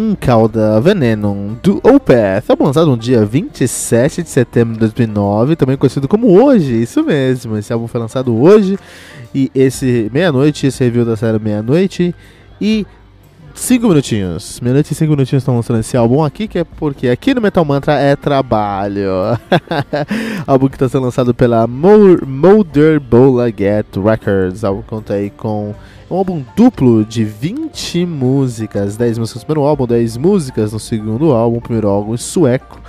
Incauda Venenum do Opeth, álbum lançado no dia 27 de setembro de 2009, também conhecido como Hoje, isso mesmo, esse álbum foi lançado hoje, e esse meia-noite, esse review da série meia-noite, e 5 minutinhos, meia-noite e 5 minutinhos estão lançando esse álbum aqui, que é porque aqui no Metal Mantra é trabalho. álbum que está sendo lançado pela Molder Bolaget Records, álbum que conta aí com um álbum duplo de 20 músicas, 10 músicas no primeiro álbum, 10 músicas no segundo álbum, o primeiro álbum em sueco,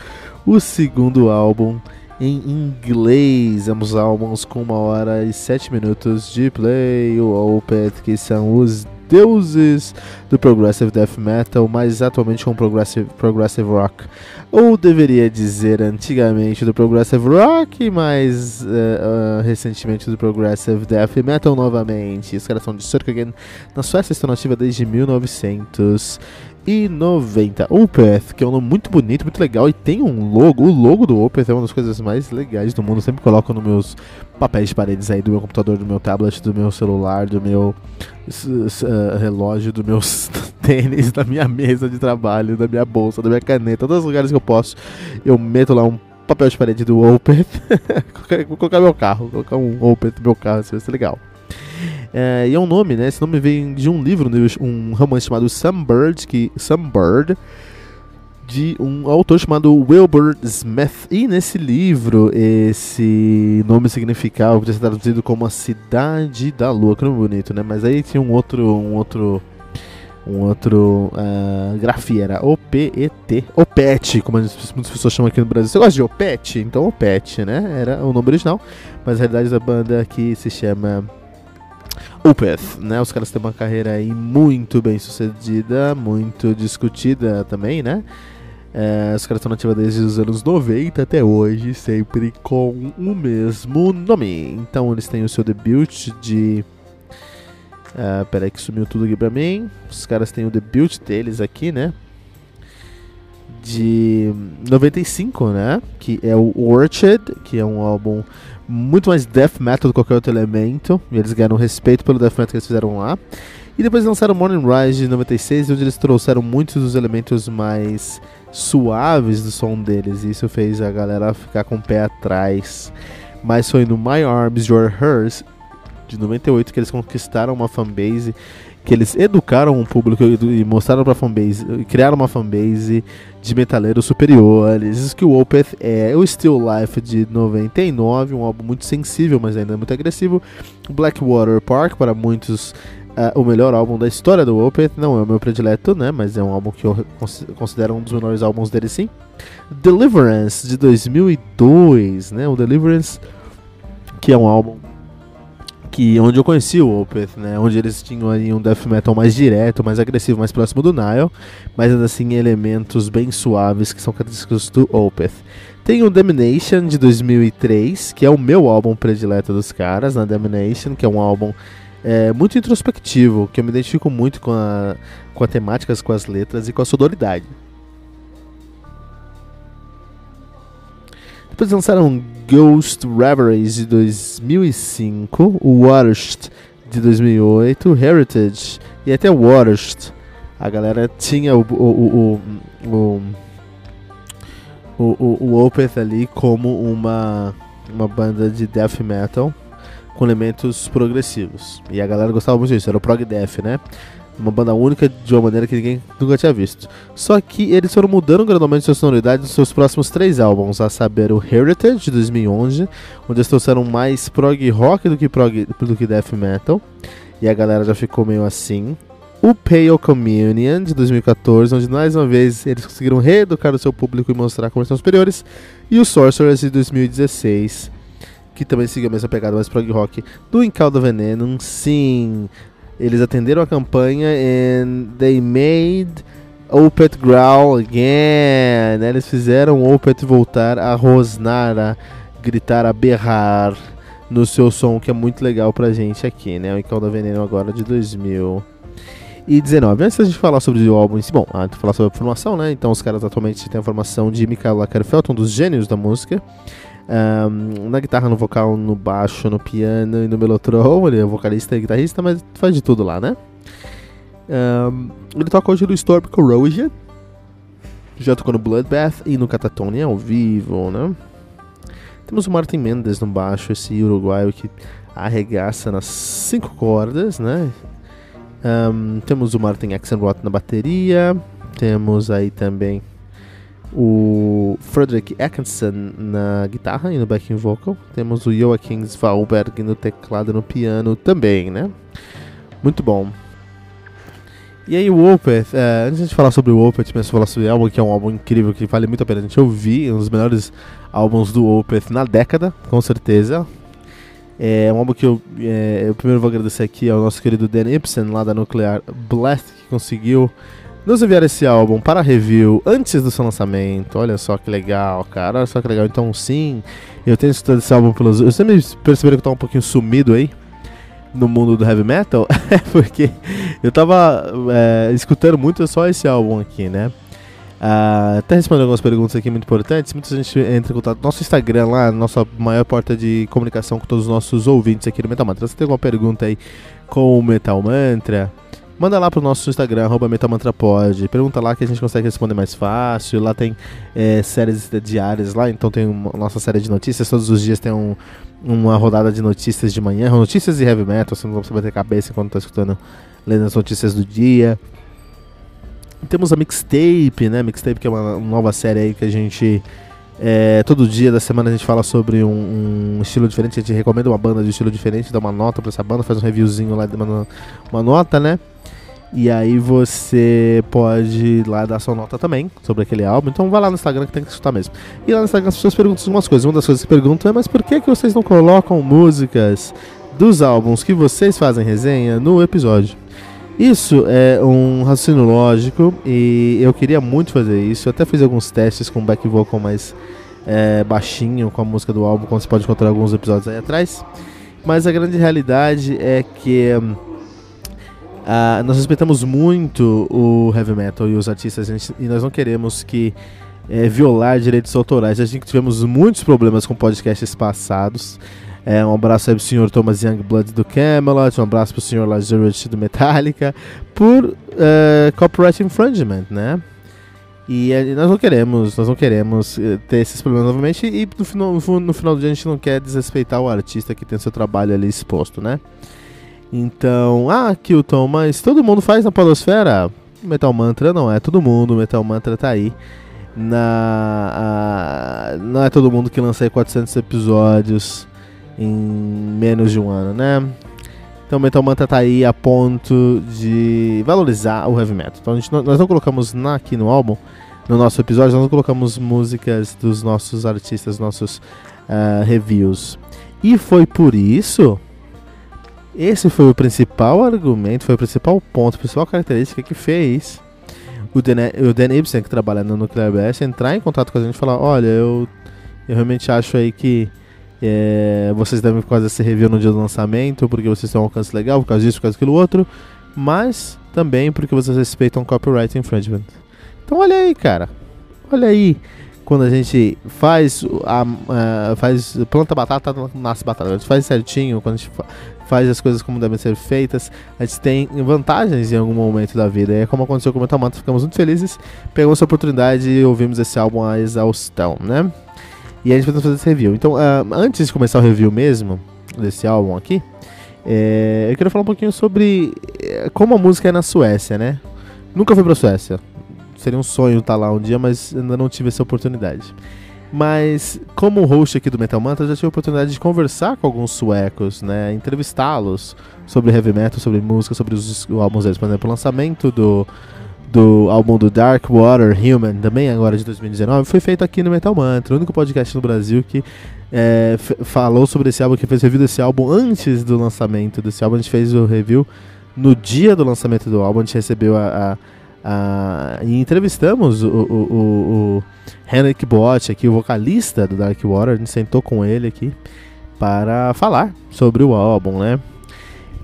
o segundo álbum em inglês, ambos álbuns com uma hora e 7 minutos de play, o Opeth, que são os deuses do Progressive Death Metal, mas atualmente com Progressive, progressive Rock. Ou deveria dizer antigamente do Progressive Rock, mas uh, uh, recentemente do Progressive Death Metal novamente. Os caras são de Sörkagen, na Suécia estão nativa desde 1900 e 90. Opeth, que é um nome muito bonito, muito legal e tem um logo. O logo do Opeth é uma das coisas mais legais do mundo. Eu sempre coloco nos meus papéis de paredes aí do meu computador, do meu tablet, do meu celular, do meu uh, relógio, do meus tênis, da minha mesa de trabalho, da minha bolsa, da minha caneta, todos os lugares que eu posso. Eu meto lá um papel de parede do Opeth. Colocar meu carro, colocar um Opeth no meu carro, isso vai ser legal. É, e é um nome, né? Esse nome vem de um livro, um romance chamado Sunbird, que Sunbird, de um autor chamado Wilbur Smith. E nesse livro, esse nome significava, podia ser traduzido como a Cidade da Lua, que nome bonito, né? Mas aí tinha um outro, um outro, um outro uh, grafia, era O-P-E-T, Opet, como muitas pessoas chamam aqui no Brasil. Você gosta de Opet? Então Opet, né? Era o nome original, mas a realidade da banda aqui se chama Opeth, né? Os caras têm uma carreira aí muito bem sucedida, muito discutida também, né? É, os caras estão nativa desde os anos 90 até hoje, sempre com o mesmo nome. Então eles têm o seu debut de. Uh, peraí que sumiu tudo aqui pra mim. Os caras têm o debut deles aqui, né? De 95, né? Que é o Orchard, que é um álbum muito mais death metal do que qualquer outro elemento. E eles ganharam respeito pelo death metal que eles fizeram lá. E depois lançaram Morning Rise de 96, onde eles trouxeram muitos dos elementos mais suaves do som deles. E isso fez a galera ficar com o pé atrás. Mas foi no My Arms, Your Hers, de 98, que eles conquistaram uma fanbase que eles educaram o público e mostraram pra fanbase, criaram uma fanbase de metaleiros superiores. Isso que o Opeth é. O Still Life de 99, um álbum muito sensível, mas ainda muito agressivo. Blackwater Park, para muitos, uh, o melhor álbum da história do Opeth. Não é o meu predileto, né? Mas é um álbum que eu considero um dos melhores álbuns dele, sim. Deliverance de 2002, né? O Deliverance, que é um álbum que onde eu conheci o Opeth, né, onde eles tinham ali um death metal mais direto, mais agressivo, mais próximo do Nile, mas ainda assim elementos bem suaves que são característicos do Opeth. Tem o Damnation de 2003, que é o meu álbum predileto dos caras, na Damnation, que é um álbum é, muito introspectivo, que eu me identifico muito com a, com a temática, com as letras e com a sonoridade. Depois lançaram Ghost Reveries de 2005, Worst de 2008, Heritage e até Worst. A galera tinha o, o, o, o, o Opeth ali como uma, uma banda de death metal com elementos progressivos. E a galera gostava muito disso, era o prog death, né? Uma banda única de uma maneira que ninguém nunca tinha visto. Só que eles foram mudando gradualmente sua sonoridade nos seus próximos três álbuns, a saber o Heritage de 2011, onde eles trouxeram mais prog rock do que prog do que death metal. E a galera já ficou meio assim. O Pale Communion de 2014, onde mais uma vez eles conseguiram reeducar o seu público e mostrar como são superiores. E o Sorcerers de 2016, que também seguiu a mesma pegada mais prog rock do Incauda Venenum. Sim, eles atenderam a campanha and they made Opeth growl again. Né? Eles fizeram o Opeth voltar a rosnar, a gritar, a berrar no seu som, que é muito legal pra gente aqui, né? O Incauda Veneno agora de 2019. Antes da gente falar sobre o álbum bom, antes de falar sobre a formação, né? Então os caras atualmente têm a formação de Michael Lagerfeld, um dos gênios da música. Um, na guitarra, no vocal, no baixo, no piano e no melotron. Ele é vocalista e guitarrista, mas faz de tudo lá, né? Um, ele toca hoje no Storm Corrosion. Já tocou no Bloodbath e no Catatonia ao vivo, né? Temos o Martin Mendes no baixo, esse uruguaio que arregaça nas cinco cordas, né? Um, temos o Martin Axelrod na bateria. Temos aí também o Frederick Atkinson na guitarra e no backing vocal. Temos o Joachim Svalberg no teclado e no piano também, né? Muito bom. E aí o Opeth, é, antes de falar sobre o Opeth, mas falar sobre o álbum, que é um álbum incrível, que vale muito a pena a gente ouvir, um dos melhores álbuns do Opeth na década, com certeza. É um álbum que eu, é, eu primeiro vou agradecer aqui ao nosso querido Dan Ibsen, lá da Nuclear Blast, que conseguiu nos enviar esse álbum para review antes do seu lançamento. Olha só que legal, cara. Olha só que legal. Então, sim, eu tenho escutado esse álbum pelos. Eu sempre percebi que eu tava um pouquinho sumido aí no mundo do heavy metal, porque eu tava é, escutando muito só esse álbum aqui, né? Uh, até respondendo algumas perguntas aqui muito importantes. Muita gente entra em contato no nosso Instagram lá, nossa maior porta de comunicação com todos os nossos ouvintes aqui do Metal Mantra. Se tem alguma pergunta aí com o Metal Mantra, manda lá pro nosso Instagram, arroba MetalMantraPod. Pergunta lá que a gente consegue responder mais fácil. Lá tem é, séries diárias lá, então tem uma nossa série de notícias. Todos os dias tem um, uma rodada de notícias de manhã, notícias de heavy metal, você não precisa bater cabeça enquanto tá escutando, lendo as notícias do dia. Temos a Mixtape, né? Mixtape que é uma nova série aí que a gente. É, todo dia da semana a gente fala sobre um, um, estilo diferente, a gente recomenda uma banda de estilo diferente, dá uma nota pra essa banda, faz um reviewzinho lá, uma, uma nota, né? E aí você pode ir lá dar sua nota também sobre aquele álbum. Então vai lá no Instagram que tem que escutar mesmo. E lá no Instagram as pessoas perguntam algumas coisas. Uma das coisas que perguntam é, mas por que, que vocês não colocam músicas dos álbuns que vocês fazem resenha no episódio? Isso é um raciocínio lógico e eu queria muito fazer isso. Eu até fiz alguns testes com back vocal mais é, baixinho com a música do álbum, como você pode encontrar alguns episódios aí atrás. Mas a grande realidade é que hum, Uh, nós respeitamos muito o heavy metal e os artistas gente, e nós não queremos que é, violar direitos autorais. A gente tivemos muitos problemas com podcasts passados. É, um abraço aí pro senhor Thomas Youngblood do Camelot, um abraço pro senhor Lazarus do Metallica, por uh, copyright infringement, né? E uh, nós não queremos, nós não queremos ter esses problemas novamente e no final, no final do dia a gente não quer desrespeitar o artista que tem seu trabalho ali exposto, né? Então, ah, Kilton, mas todo mundo faz na Podosfera? Metal Mantra não é todo mundo, Metal Mantra tá aí. Na, a, não é todo mundo que lança aí 400 episódios em menos de um ano, né? Então Metal Mantra tá aí a ponto de valorizar o heavy metal. Então a gente, nós não colocamos na, aqui no álbum, no nosso episódio, nós não colocamos músicas dos nossos artistas, nossos uh, reviews. E foi por isso esse foi o principal argumento, foi o principal ponto, a principal característica que fez o Dan, o Dan Ibsen, que trabalha no Nuclear Blast, entrar em contato com a gente e falar: Olha, eu, eu realmente acho aí que é, vocês devem fazer esse review no dia do lançamento, porque vocês têm um alcance legal, por causa disso, por causa daquilo outro, mas também porque vocês respeitam copyright infringement. Então, olha aí, cara, olha aí quando a gente faz a, a faz planta batata, nasce batata. A gente faz certinho, quando a gente faz as coisas como devem ser feitas, a gente tem vantagens em algum momento da vida. É como aconteceu com o Metal Mantra, ficamos muito felizes, pegamos essa oportunidade e ouvimos esse álbum a exaustão, né? E a gente vai fazer esse review. Então, uh, antes de começar o review mesmo desse álbum aqui, é, eu queria falar um pouquinho sobre é, como a música é na Suécia, né? Nunca fui pra Suécia. Seria um sonho estar lá um dia, mas ainda não tive essa oportunidade. Mas, como host aqui do Metal Mantra, eu já tive a oportunidade de conversar com alguns suecos, né? Entrevistá-los sobre heavy metal, sobre música, sobre os, os álbuns deles. Por exemplo, o lançamento do, do álbum do Dark Water Human, também agora de 2019, foi feito aqui no Metal Mantra, o único podcast no Brasil que é, falou sobre esse álbum, que fez review desse álbum antes do lançamento desse álbum. A gente fez o review no dia do lançamento do álbum, a gente recebeu a. a, a e entrevistamos o, o, o, o Henrik Bott, aqui, o vocalista do Dark Water. A gente sentou com ele aqui para falar sobre o álbum, né?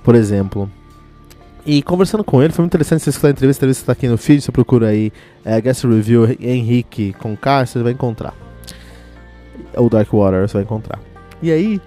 Por exemplo. E conversando com ele, foi muito interessante você escutar a entrevista. A entrevista está aqui no feed, você procura aí é, Guest Review Henrique com K, você vai encontrar o Dark Water, você vai encontrar. E aí,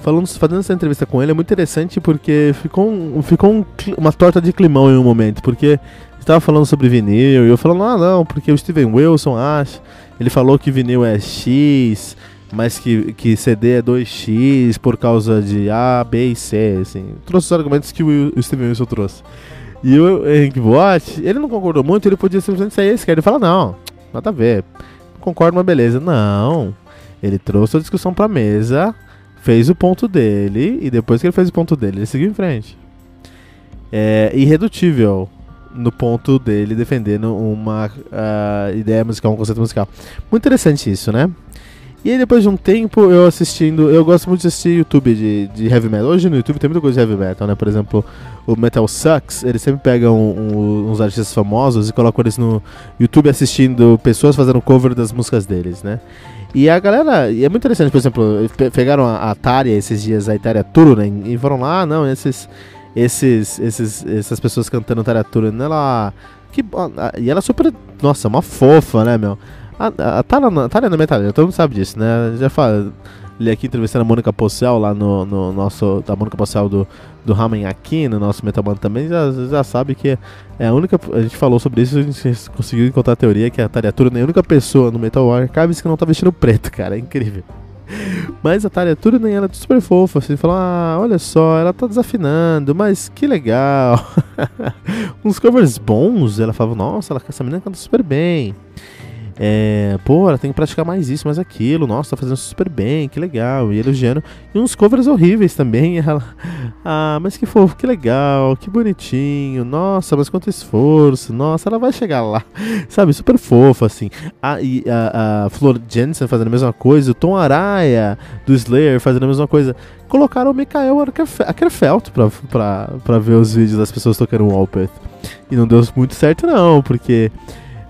falando, fazendo essa entrevista com ele é muito interessante porque ficou, um, ficou um, uma torta de climão em um momento, porque estava falando sobre vinil e eu falando, ah não, porque o Steven Wilson acha, ele falou que vinil é X, mas que, que CD é 2X por causa de A, B e C, assim. Trouxe os argumentos que o, o Steven Wilson trouxe. E o Henry Watt, ele não concordou muito, ele podia simplesmente sair esse cara. Ele fala, não, nada a ver concordo, mas beleza. Não. Ele trouxe a discussão pra mesa, fez o ponto dele, e depois que ele fez o ponto dele, ele seguiu em frente. É irredutível no ponto dele defendendo uma uh, ideia musical, um conceito musical. Muito interessante isso, né? E aí depois de um tempo eu assistindo, eu gosto muito de assistir YouTube de, de heavy metal. Hoje no YouTube tem muita coisa de heavy metal, né? Por exemplo, o Metal Sucks, eles sempre pegam um, uns artistas famosos e colocam eles no YouTube assistindo pessoas fazendo cover das músicas deles, né? E a galera, e é muito interessante, por exemplo, pegaram a Atari esses dias, a Atari Turunen, e foram lá, ah, não, esses, esses, esses, essas pessoas cantando Atari Turunen, ela, que, e ela é super, nossa, uma fofa, né, meu? A, a, a Thalia na metaleira, todo mundo sabe disso, né? Já fala, li aqui entrevistando a Mônica Possel lá no, no nosso. Da Mônica Possel do, do Ramen aqui, no nosso Metaband também, já, já sabe que é a única. A gente falou sobre isso, a gente conseguiu encontrar a teoria que a Turner é a única pessoa no Metal Archives que não tá vestindo preto, cara. É incrível. Mas a Thalia Turner, ela é super fofa, assim, falou, ah, olha só, ela tá desafinando, mas que legal. Uns covers bons, ela falava, nossa, ela, essa menina canta super bem. É, pô, ela tem que praticar mais isso, mais aquilo. Nossa, tá fazendo super bem, que legal. E elogiando. E uns covers horríveis também. ela, ah, mas que fofo, que legal, que bonitinho. Nossa, mas quanto esforço. Nossa, ela vai chegar lá. Sabe, super fofa, assim. A, e a, a Flor Jensen fazendo a mesma coisa. O Tom Araya do Slayer fazendo a mesma coisa. Colocaram o Mikael Ackerfeld pra, pra, pra ver os vídeos das pessoas tocando o Opeth. E não deu muito certo, não, porque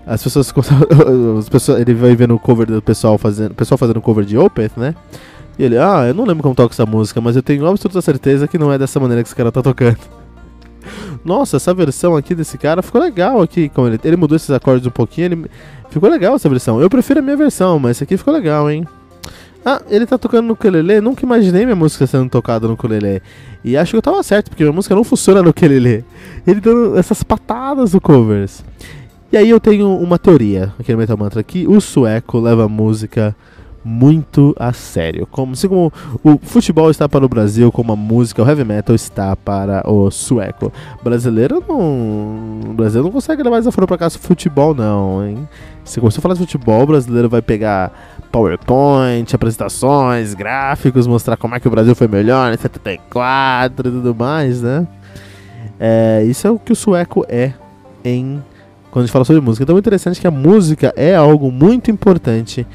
as pessoas, as pessoas ele vai vendo o cover do pessoal fazendo, pessoal fazendo cover de Opeth, né? E ele, ah, eu não lembro como toca essa música, mas eu tenho absoluta certeza que não é dessa maneira que esse cara tá tocando. Nossa, essa versão aqui desse cara ficou legal aqui, como ele, ele mudou esses acordes um pouquinho, ele ficou legal essa versão. Eu prefiro a minha versão, mas esse aqui ficou legal, hein? Ah, ele tá tocando no ukulele, nunca imaginei minha música sendo tocada no ukulele. E acho que eu tava certo, porque minha música não funciona no ukulele. Ele dando essas patadas no covers. E aí eu tenho uma teoria aqui no Metal Mantra que o sueco leva a música muito a sério. Como, assim como o futebol está para o Brasil, como a música, o heavy metal está para o sueco. O brasileiro não. O brasileiro não consegue levar desaforo para casa futebol, não, hein? Se você falar de futebol, o brasileiro vai pegar PowerPoint, apresentações, gráficos, mostrar como é que o Brasil foi melhor em 74 e tudo mais, né? É, isso é o que o sueco é em quando a gente fala sobre música. Então é interessante que a música é algo muito importante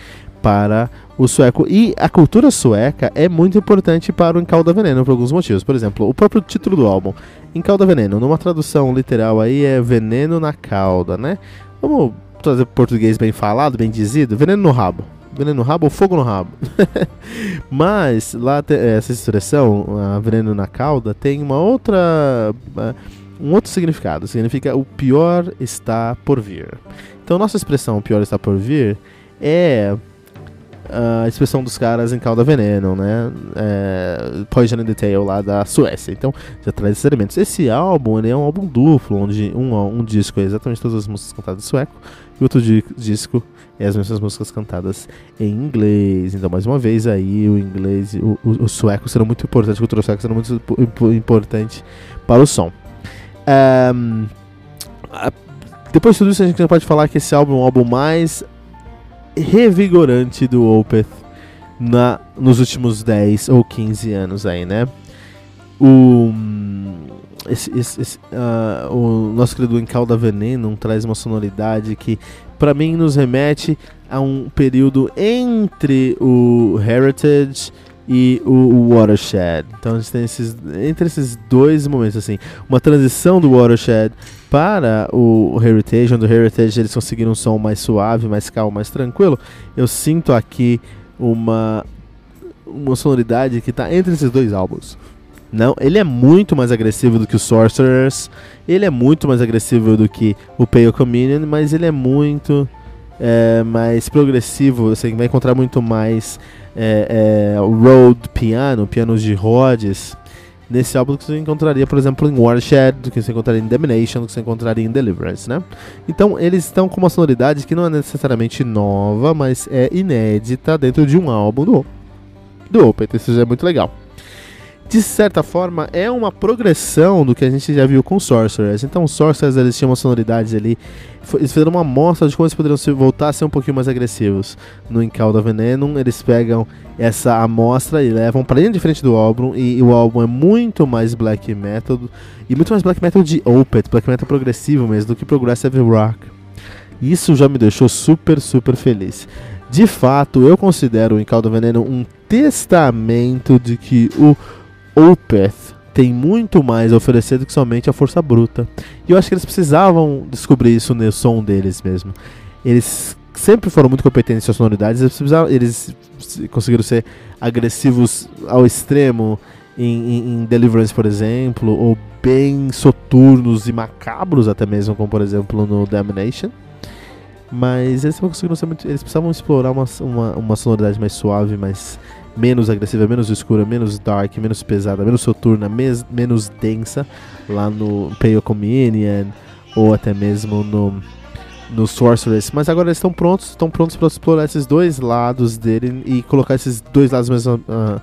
para o sueco. E a cultura sueca é muito importante para o Encalda Veneno por alguns motivos. Por exemplo, o próprio título do álbum, Encalda Veneno, numa tradução literal aí é veneno na cauda, né? Vamos trazer português bem falado, bem dizido, veneno no rabo. Veneno no rabo ou fogo no rabo. Mas lá essa expressão, veneno na cauda, tem uma outra um outro significado. Significa o pior está por vir. Então, nossa expressão o pior está por vir é a expressão dos caras em Calda Veneno, né? É, Poison in the Tail lá da Suécia. Então já traz esses elementos. Esse álbum é um álbum duplo, onde um, um disco é exatamente todas as músicas cantadas em sueco e outro di disco é as mesmas músicas cantadas em inglês. Então, mais uma vez, aí o inglês, o, o, o sueco será muito importante, a cultura sueca será muito importante para o som. Um, depois de tudo isso, a gente pode falar que esse álbum é um álbum mais revigorante do Opeth na, nos últimos 10 ou 15 anos aí, né? O, esse, esse, esse, uh, o nosso querido Encalda Veneno traz uma sonoridade que para mim nos remete a um período entre o Heritage e o Watershed. Então a gente tem esses entre esses dois momentos assim, uma transição do Watershed para o Heritage, onde o Heritage eles conseguiram um som mais suave, mais calmo, mais tranquilo. Eu sinto aqui uma uma sonoridade que está entre esses dois álbuns. Não, ele é muito mais agressivo do que o Sorcerers, ele é muito mais agressivo do que o Pale Communion, mas ele é muito é, mais progressivo, você vai encontrar muito mais é, é, road piano, pianos de Rhodes, nesse álbum que você encontraria, por exemplo, em Warshed, que você encontraria em Domination, do que você encontraria em Deliverance, né? Então eles estão com uma sonoridade que não é necessariamente nova, mas é inédita dentro de um álbum do, do Opeth, isso já é muito legal de certa forma, é uma progressão do que a gente já viu com Sorcerers. Então, Sorcerers eles tinham uma sonoridade ali. Eles fizeram uma amostra de como eles poderiam se, voltar a ser um pouquinho mais agressivos. No Encalda Venenum, eles pegam essa amostra e levam para dentro de frente do álbum. E, e, o álbum é muito mais black metal. E muito mais black metal de Opeth, black metal progressivo mesmo, do que progressive rock. Isso já me deixou super, super feliz. De fato, eu considero o Encalda Veneno um testamento de que o Opeth tem muito mais a oferecer do que somente a força bruta. E eu acho que eles precisavam descobrir isso no som deles mesmo. Eles sempre foram muito competentes em suas sonoridades, eles, eles conseguiram ser agressivos ao extremo em, em, em, Deliverance, por exemplo, ou bem soturnos e macabros até mesmo, como por exemplo no Damnation. Mas eles conseguiram ser muito. Eles precisavam explorar uma, uma, uma sonoridade mais suave, mais menos agressiva, menos escura, menos dark, menos pesada, menos soturna, mes, menos densa lá no Pale Communion ou até mesmo no no Sorceress, mas agora eles estão prontos, estão prontos para explorar esses dois lados dele e colocar esses dois lados mesmo, uh,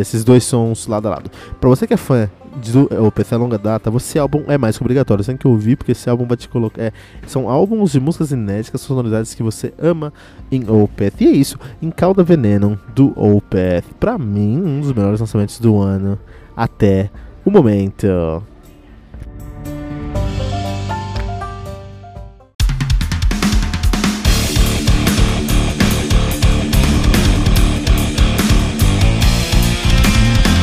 esses dois sons lado a lado. Para você que é fã do Opeth a longa data, você álbum é mais que obrigatório, você tem que ouvir porque esse álbum vai te colocar, é, são álbuns de músicas inéditas, sonoridades que você ama em Opeth. E é isso, em Calda Veneno do Opeth, para mim um dos melhores lançamentos do ano até o momento.